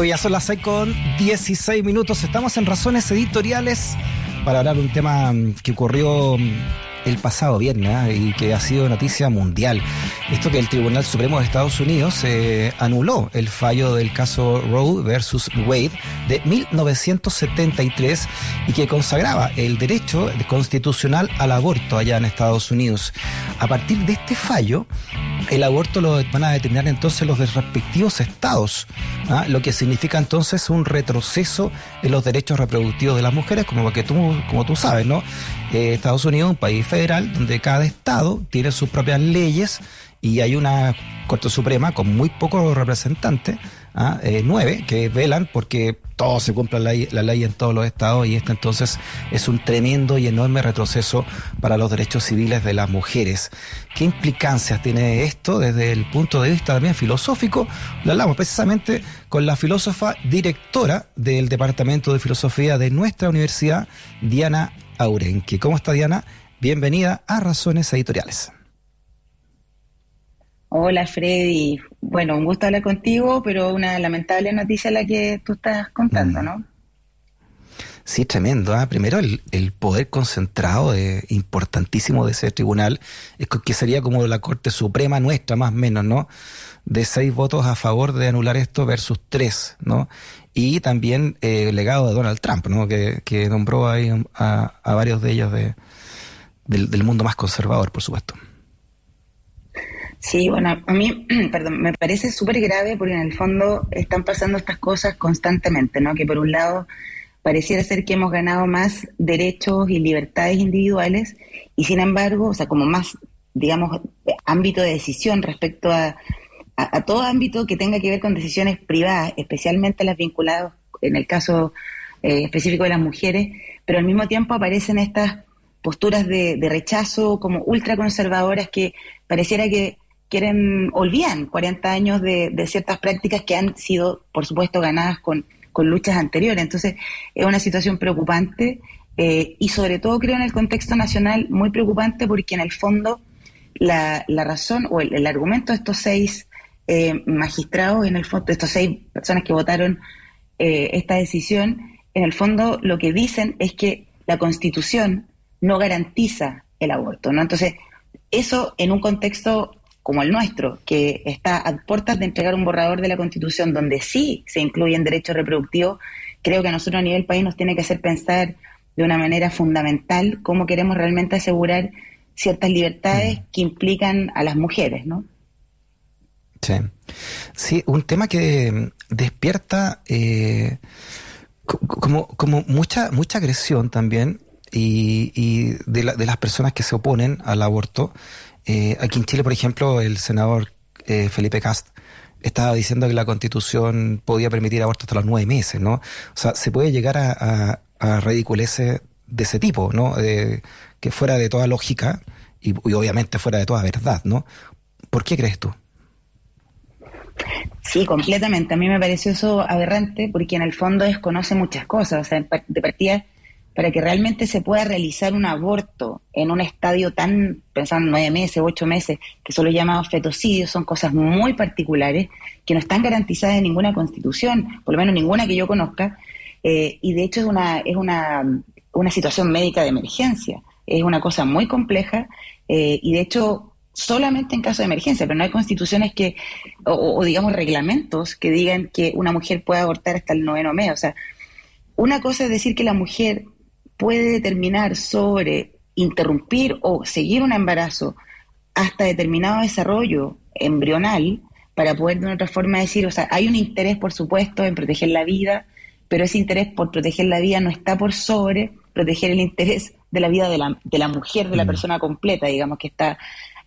Hoy ya son las 6 con 16 minutos. Estamos en Razones Editoriales para hablar de un tema mm, que ocurrió mm, el pasado viernes ¿ah? y que ha sido noticia mundial. Esto que el Tribunal Supremo de Estados Unidos eh, anuló el fallo del caso Roe versus Wade de 1973 y que consagraba el derecho constitucional al aborto allá en Estados Unidos. A partir de este fallo, el aborto lo van a determinar entonces los respectivos estados, ¿ah? lo que significa entonces un retroceso en los derechos reproductivos de las mujeres, como que tú, como tú sabes, ¿no? Eh, Estados Unidos es un país federal donde cada estado tiene sus propias leyes y hay una Corte Suprema con muy pocos representantes, ¿ah? eh, nueve, que velan porque todo se cumpla la, la, ley en todos los estados y este entonces es un tremendo y enorme retroceso para los derechos civiles de las mujeres. ¿Qué implicancias tiene esto desde el punto de vista también filosófico? Lo hablamos precisamente con la filósofa directora del Departamento de Filosofía de nuestra universidad, Diana Aurenque. ¿Cómo está Diana? Bienvenida a Razones Editoriales. Hola Freddy, bueno, un gusto hablar contigo, pero una lamentable noticia la que tú estás contando, mm. ¿no? Sí, tremendo. ¿eh? Primero, el, poder concentrado, importantísimo de ese tribunal, es que sería como la Corte Suprema nuestra, más o menos, ¿no? De seis votos a favor de anular esto versus tres, ¿no? y también eh, el legado de Donald Trump, ¿no? que, nombró ahí a, varios de ellos de, del, mundo más conservador, por supuesto. Sí, bueno, a mí, perdón, me parece súper grave porque en el fondo están pasando estas cosas constantemente, ¿no? Que por un lado pareciera ser que hemos ganado más derechos y libertades individuales y sin embargo, o sea, como más, digamos, ámbito de decisión respecto a a, todo ámbito que tenga que ver con decisiones privadas, especialmente las vinculadas en el caso eh, específico de las mujeres, pero al mismo tiempo aparecen estas posturas de, rechazo como ultraconservadoras que pareciera que quieren, olvidan 40 años de, ciertas prácticas que han sido, por supuesto, ganadas con, luchas anteriores. Entonces, es una situación preocupante eh, y sobre todo creo en el contexto nacional muy preocupante porque en el fondo la, razón o el, argumento de estos seis eh, magistrados, en el fondo, estos seis personas que votaron eh, esta decisión, en el fondo lo que dicen es que la Constitución no garantiza el aborto, ¿no? Entonces, eso en un contexto como el nuestro, que está a puertas de entregar un borrador de la Constitución donde sí se incluyen derechos reproductivos, creo que a nosotros a nivel país nos tiene que hacer pensar de una manera fundamental cómo queremos realmente asegurar ciertas libertades mm. que implican a las mujeres, ¿no? Sí. Sí, un tema que despierta eh, como, como mucha, mucha agresión también y, de, las personas que se oponen al aborto. Eh, aquí en Chile, por ejemplo, el senador eh, Felipe Cast estaba diciendo que la constitución podía permitir aborto hasta los nueve meses, ¿no? O sea, se puede llegar a, a, ridiculeces de ese tipo, ¿no? que fuera de toda lógica y, y obviamente fuera de toda verdad, ¿no? ¿Por qué crees tú? Sí, completamente. A mí me pareció eso aberrante porque en el fondo desconoce muchas cosas. O sea, de partida, para que realmente se pueda realizar un aborto en un estadio tan, pensando nueve meses, ocho meses, que son los llamados fetocidios, son cosas muy particulares que no están garantizadas en ninguna constitución, por lo menos ninguna que yo conozca. Eh, y de hecho es una, es una, una situación médica de emergencia. Es una cosa muy compleja eh, y de hecho solamente en caso de emergencia, pero no hay constituciones que, o, digamos reglamentos que digan que una mujer puede abortar hasta el noveno mes. O sea, una cosa es decir que la mujer puede determinar sobre interrumpir o seguir un embarazo hasta determinado desarrollo embrional para poder de una otra forma decir, o sea, hay un interés, por supuesto, en proteger la vida, pero ese interés por proteger la vida no está por sobre proteger el interés de la vida de la, de la mujer, de la mm. persona completa, digamos, que está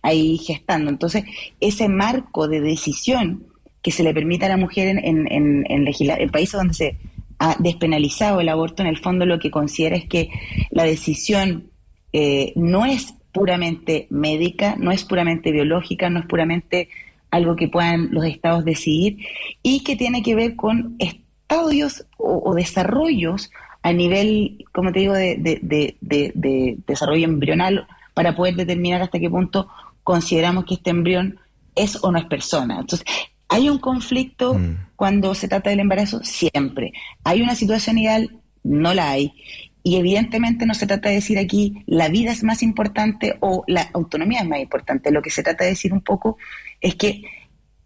ahí gestando. Entonces, ese marco de decisión que se le permite a la mujer en, en, en, países donde se ha despenalizado el aborto, en el fondo lo que considera es que la decisión eh, no es puramente médica, no es puramente biológica, no es puramente algo que puedan los estados decidir y que tiene que ver con estadios o, desarrollos a nivel, como te digo, de, de, de, desarrollo embrional para poder determinar hasta qué punto consideramos que este embrión es o no es persona. Entonces, ¿Hay un conflicto mm. cuando se trata del embarazo? Siempre. ¿Hay una situación ideal? No la hay. Y evidentemente no se trata de decir aquí la vida es más importante o la autonomía es más importante. Lo que se trata de decir un poco es que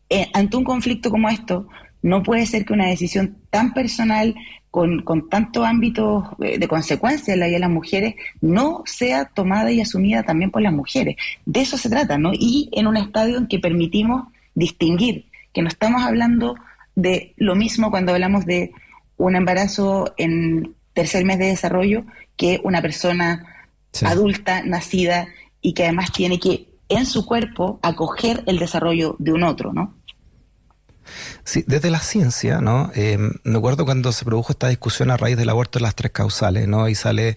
eh, ante un conflicto como esto, no puede ser que una decisión tan personal, con, con tanto ámbito eh, de consecuencia en la vida de las mujeres, no sea tomada y asumida también por las mujeres. De eso se trata, ¿no? Y en un estadio en que permitimos distinguir que no estamos hablando de lo mismo cuando hablamos de un embarazo en tercer mes de desarrollo que una persona adulta, nacida y que además tiene que en su cuerpo acoger el desarrollo de un otro, ¿no? Sí, desde la ciencia, ¿no? Eh, me acuerdo cuando se produjo esta discusión a raíz del aborto de las tres causales, ¿no? Y sale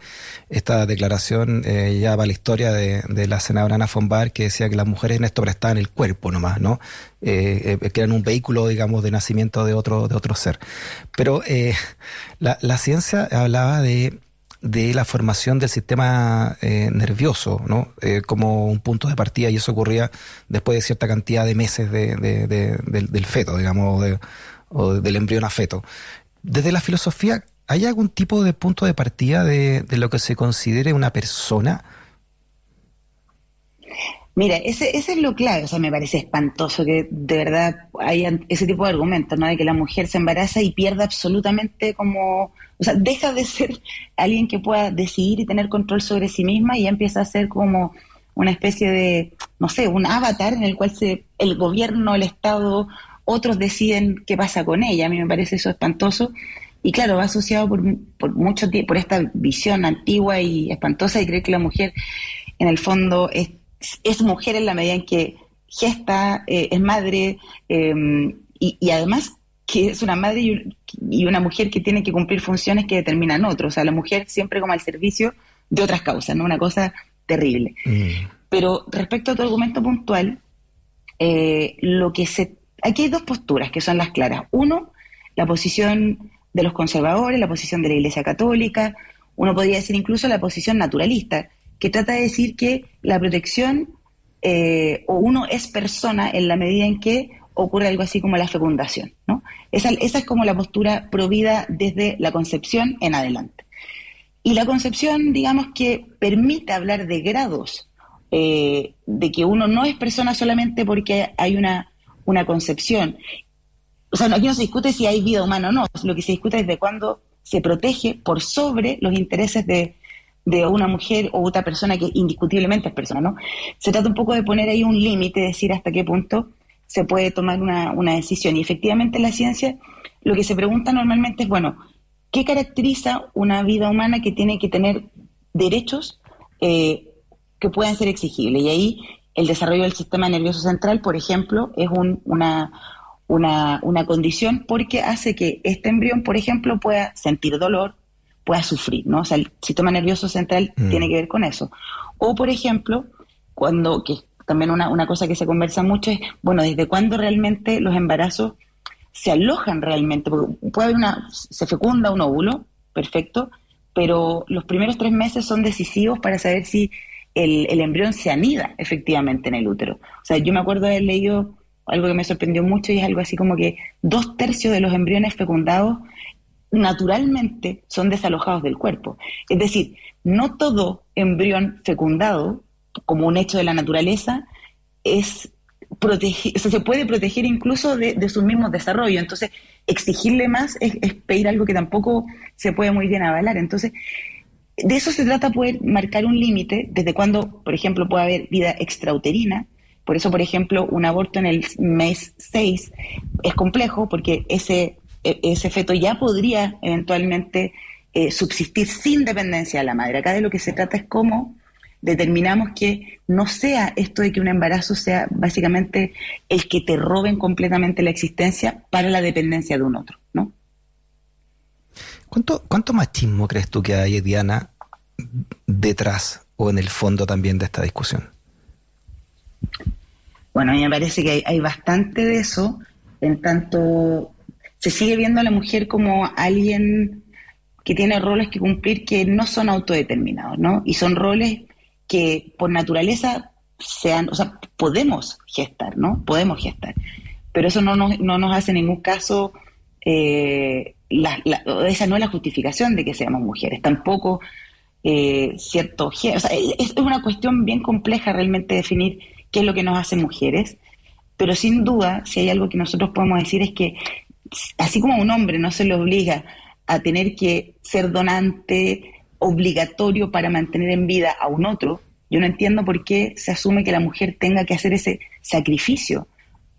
esta declaración eh, ya va la historia de, la senadora Ana Fonbar que decía que las mujeres en esto prestaban el cuerpo nomás, ¿no? Eh, que eran un vehículo, digamos, de nacimiento de otro, de otro ser. Pero la, la ciencia hablaba de de la formación del sistema eh, nervioso, ¿no? Eh, como un punto de partida y eso ocurría después de cierta cantidad de meses de, del, feto, digamos, o del embrión a feto. Desde la filosofía, ¿hay algún tipo de punto de partida de, lo que se considere una persona? Mira, ese, ese es lo clave, o sea, me parece espantoso que de verdad haya ese tipo de argumentos, ¿no? De que la mujer se embaraza y pierda absolutamente como o sea, deja de ser alguien que pueda decidir y tener control sobre sí misma y empieza a ser como una especie de, no sé, un avatar en el cual se, el gobierno, el Estado, otros deciden qué pasa con ella. A mí me parece eso espantoso. Y claro, va asociado por, por mucho tiempo, por esta visión antigua y espantosa y cree que la mujer, en el fondo, es, es mujer en la medida en que gesta, eh, es madre, eh, y, y, además que es una madre y, una mujer que tiene que cumplir funciones que determinan otros. O sea, la mujer siempre como al servicio de otras causas, ¿no? Una cosa terrible. Mm. Pero respecto a tu argumento puntual, eh, lo que se... Aquí hay dos posturas que son las claras. Uno, la posición de los conservadores, la posición de la Iglesia Católica, uno podría decir incluso la posición naturalista, que trata de decir que la protección eh, o uno es persona en la medida en que ocurre algo así como la fecundación. ¿no? Esa, es como la postura provida desde la concepción en adelante. Y la concepción, digamos que permite hablar de grados, eh, de que uno no es persona solamente porque hay una, una concepción. O sea, aquí no se discute si hay vida humana o no, lo que se discute es de cuándo se protege por sobre los intereses de, de una mujer o otra persona que indiscutiblemente es persona, ¿no? Se trata un poco de poner ahí un límite, decir hasta qué punto se puede tomar una, una decisión. Y efectivamente en la ciencia lo que se pregunta normalmente es, bueno, ¿qué caracteriza una vida humana que tiene que tener derechos eh, que puedan ser exigibles? Y ahí el desarrollo del sistema nervioso central, por ejemplo, es un, una, una, una, condición porque hace que este embrión, por ejemplo, pueda sentir dolor, pueda sufrir, ¿no? O sea, el sistema nervioso central mm. tiene que ver con eso. O, por ejemplo, cuando, que también una, una cosa que se conversa mucho es, bueno, ¿desde cuándo realmente los embarazos se alojan realmente? Porque puede haber una, se fecunda un óvulo, perfecto, pero los primeros tres meses son decisivos para saber si el, el, embrión se anida efectivamente en el útero. O sea, yo me acuerdo de haber leído algo que me sorprendió mucho y es algo así como que dos tercios de los embriones fecundados naturalmente son desalojados del cuerpo. Es decir, no todo embrión fecundado como un hecho de la naturaleza, es se puede proteger incluso de, de su mismo desarrollo. Entonces, exigirle más es, pedir algo que tampoco se puede muy bien avalar. Entonces, de eso se trata poder marcar un límite, desde cuando, por ejemplo, puede haber vida extrauterina. Por eso, por ejemplo, un aborto en el mes 6 es complejo porque ese, ese feto ya podría eventualmente eh, subsistir sin dependencia de la madre. Acá de lo que se trata es cómo determinamos que no sea esto de que un embarazo sea básicamente el que te roben completamente la existencia para la dependencia de un otro, ¿no? ¿Cuánto, cuánto machismo crees tú que hay, Diana, detrás o en el fondo también de esta discusión? Bueno, a mí me parece que hay, hay bastante de eso, en tanto se sigue viendo a la mujer como alguien que tiene roles que cumplir que no son autodeterminados, ¿no? Y son roles que por naturaleza sean, o sea, podemos gestar, ¿no? Podemos gestar. pero eso no nos, no nos hace en ningún caso, eh, esa no es la justificación de que seamos mujeres, tampoco eh, cierto sea, es, una cuestión bien compleja realmente definir qué es lo que nos hace mujeres, pero sin duda, si hay algo que nosotros podemos decir es que así como un hombre no se le obliga a tener que ser donante obligatorio para mantener en vida a un otro, yo no entiendo por qué se asume que la mujer tenga que hacer ese sacrificio,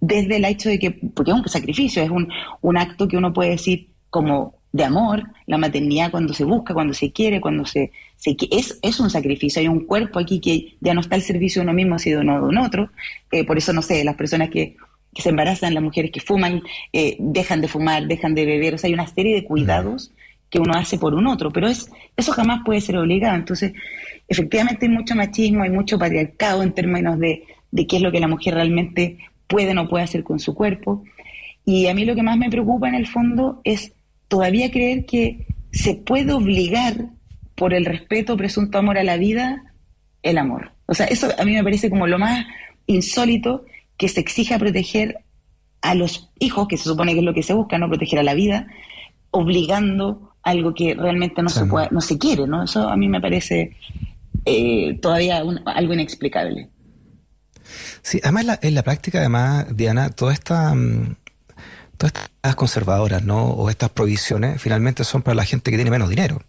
desde el hecho de que, porque es un sacrificio, es un, un acto que uno puede decir como de amor, la maternidad cuando se busca, cuando se quiere, cuando se, se es, es un sacrificio, hay un cuerpo aquí que ya no está al servicio de uno mismo, sino de un otro, eh, por eso no sé, las personas que, se embarazan, las mujeres que fuman, eh, dejan de fumar, dejan de beber, o sea, hay una serie de cuidados que uno hace por un otro, pero es, eso jamás puede ser obligado, entonces efectivamente hay mucho machismo, hay mucho patriarcado en términos de, de qué es lo que la mujer realmente puede o no puede hacer con su cuerpo, y a mí lo que más me preocupa en el fondo es todavía creer que se puede obligar por el respeto, presunto amor a la vida, el amor. O sea, eso a mí me parece como lo más insólito que se exija proteger a los hijos, que se supone que es lo que se busca, no proteger a la vida, obligando algo que realmente no se puede, no se quiere, ¿no? Eso a mí me parece eh, todavía algo inexplicable. Sí, además en la práctica, además, Diana, toda esta mm, todas estas conservadoras, ¿no? O estas provisiones, finalmente son para la gente que tiene menos dinero.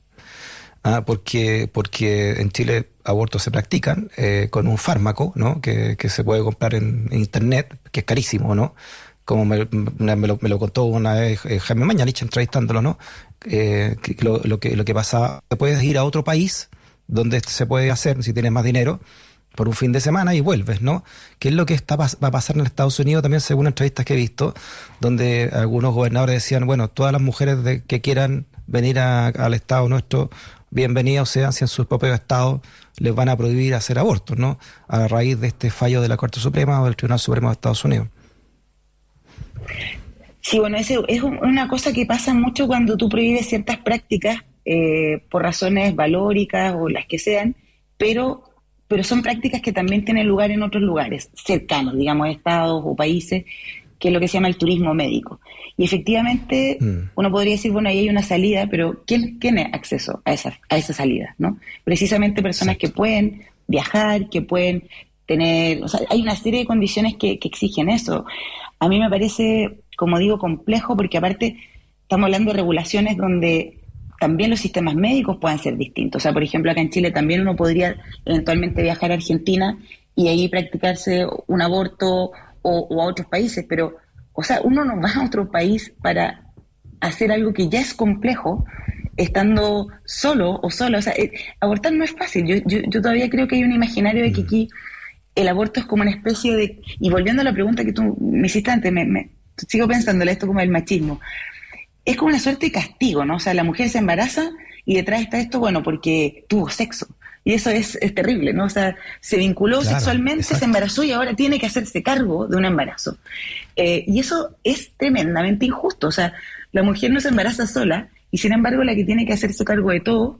Ah, porque, porque en Chile abortos se practican eh, con un fármaco, ¿no? Que, que se puede comprar en, internet, que es carísimo, ¿no? Como me, me, lo, me lo, contó una vez eh, Jaime Mañanich entrevistándolo, ¿no? Eh, que lo, que, lo que pasa, puedes ir a otro país donde se puede hacer si tienes más dinero por un fin de semana y vuelves, ¿no? ¿Qué es lo que está, va a pasar en Estados Unidos también según entrevistas que he visto, donde algunos gobernadores decían, bueno, todas las mujeres que quieran venir al Estado nuestro, bienvenidas sean si en sus propios estados les van a prohibir hacer abortos, ¿no? A raíz de este fallo de la Corte Suprema o del Tribunal Supremo de Estados Unidos. Sí, bueno, es una cosa que pasa mucho cuando tú prohíbes ciertas prácticas eh, por razones valóricas o las que sean, pero pero son prácticas que también tienen lugar en otros lugares cercanos, digamos, estados o países, que es lo que se llama el turismo médico. Y efectivamente, mm. uno podría decir, bueno, ahí hay una salida, pero ¿quién tiene acceso a esa, a esa salida? ¿no? Precisamente personas que pueden viajar, que pueden tener, o sea, hay una serie de condiciones que, que exigen eso. A mí me parece, como digo, complejo porque aparte estamos hablando de regulaciones donde también los sistemas médicos puedan ser distintos. O sea, por ejemplo, acá en Chile también uno podría eventualmente viajar a Argentina y ahí practicarse un aborto o, a otros países, pero, o sea, uno no va a otro país para hacer algo que ya es complejo estando solo o sola. O sea, eh, abortar no es fácil. Yo, yo, todavía creo que hay un imaginario de que aquí el aborto es como una especie de... Y volviendo a la pregunta que tú me hiciste antes, me, me sigo pensándole esto como el machismo es como una suerte de castigo, ¿no? O sea, la mujer se embaraza y detrás está esto, bueno, porque tuvo sexo. Y eso es, terrible, ¿no? O sea, se vinculó sexualmente, se embarazó y ahora tiene que hacerse cargo de un embarazo. Eh, y eso es tremendamente injusto. O sea, la mujer no se embaraza sola y sin embargo la que tiene que hacerse cargo de todo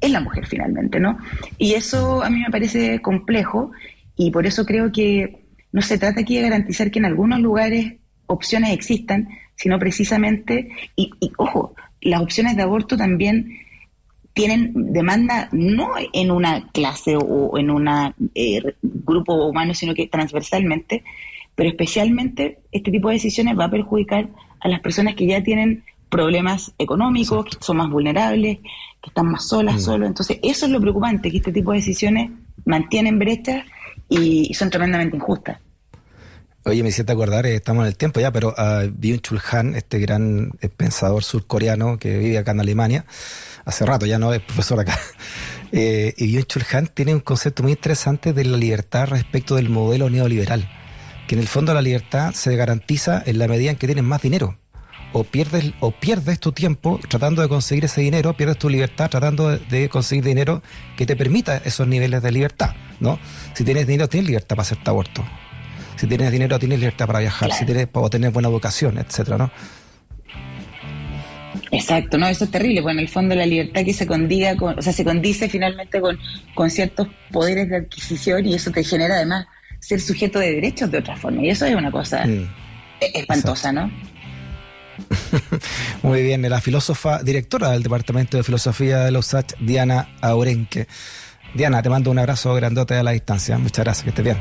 es la mujer finalmente, ¿no? Y eso a mí me parece complejo y por eso creo que no se trata aquí de garantizar que en algunos lugares opciones existan, sino precisamente, y, ojo, las opciones de aborto también tienen demanda no en una clase o en un eh, grupo humano, sino que transversalmente, pero especialmente este tipo de decisiones va a perjudicar a las personas que ya tienen problemas económicos, que son más vulnerables, que están más solas, mm. solos. Entonces, eso es lo preocupante, que este tipo de decisiones mantienen brechas y son tremendamente injustas. Oye, me hiciste acordar, eh, estamos en el tiempo ya, pero uh, Byung-Chul Han, este gran eh, pensador surcoreano que vive acá en Alemania, hace rato ya no es profesor acá, eh, y Byung-Chul Han tiene un concepto muy interesante de la libertad respecto del modelo neoliberal, que en el fondo la libertad se garantiza en la medida en que tienes más dinero. O pierdes, o pierdes tu tiempo tratando de conseguir ese dinero, pierdes tu libertad tratando de, de conseguir dinero que te permita esos niveles de libertad, ¿no? Si tienes dinero, tienes libertad para hacerte aborto si tienes dinero, tienes libertad para viajar. Si tienes, para tener buena vocación, etcétera, ¿no? Exacto, no, eso es terrible, porque en el fondo la libertad que se condiga con, o sea, se condice finalmente con, con ciertos poderes de adquisición y eso te genera además ser sujeto de derechos de otra forma. Y eso es una cosa e-, espantosa, ¿no? Muy bien, la filósofa, directora del Departamento de Filosofía de los USACH, Diana Aurenque. Diana, te mando un abrazo grandote a la distancia. Muchas gracias, que estés bien.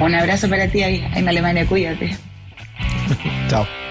Un abrazo para ti ahí en Alemania, cuídate. Chao.